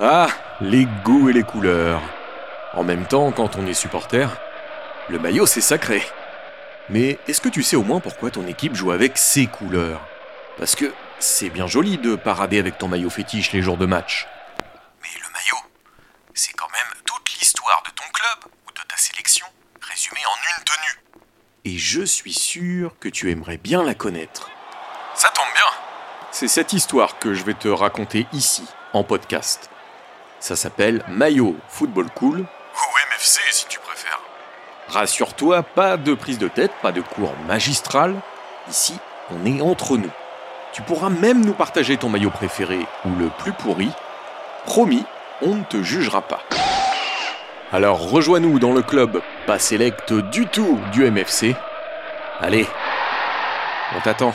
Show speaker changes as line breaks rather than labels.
Ah, les goûts et les couleurs. En même temps, quand on est supporter, le maillot c'est sacré. Mais est-ce que tu sais au moins pourquoi ton équipe joue avec ces couleurs? Parce que c'est bien joli de parader avec ton maillot fétiche les jours de match. Mais le maillot, c'est quand même toute l'histoire de ton club ou de ta sélection résumée en une tenue. Et je suis sûr que tu aimerais bien la connaître. Ça tombe bien. C'est cette histoire que je vais te raconter ici, en podcast. Ça s'appelle Maillot Football Cool. Ou MFC si tu préfères. Rassure-toi, pas de prise de tête, pas de cours magistral. Ici, on est entre nous. Tu pourras même nous partager ton maillot préféré ou le plus pourri. Promis, on ne te jugera pas. Alors rejoins-nous dans le club, pas sélect du tout du MFC. Allez, on t'attend.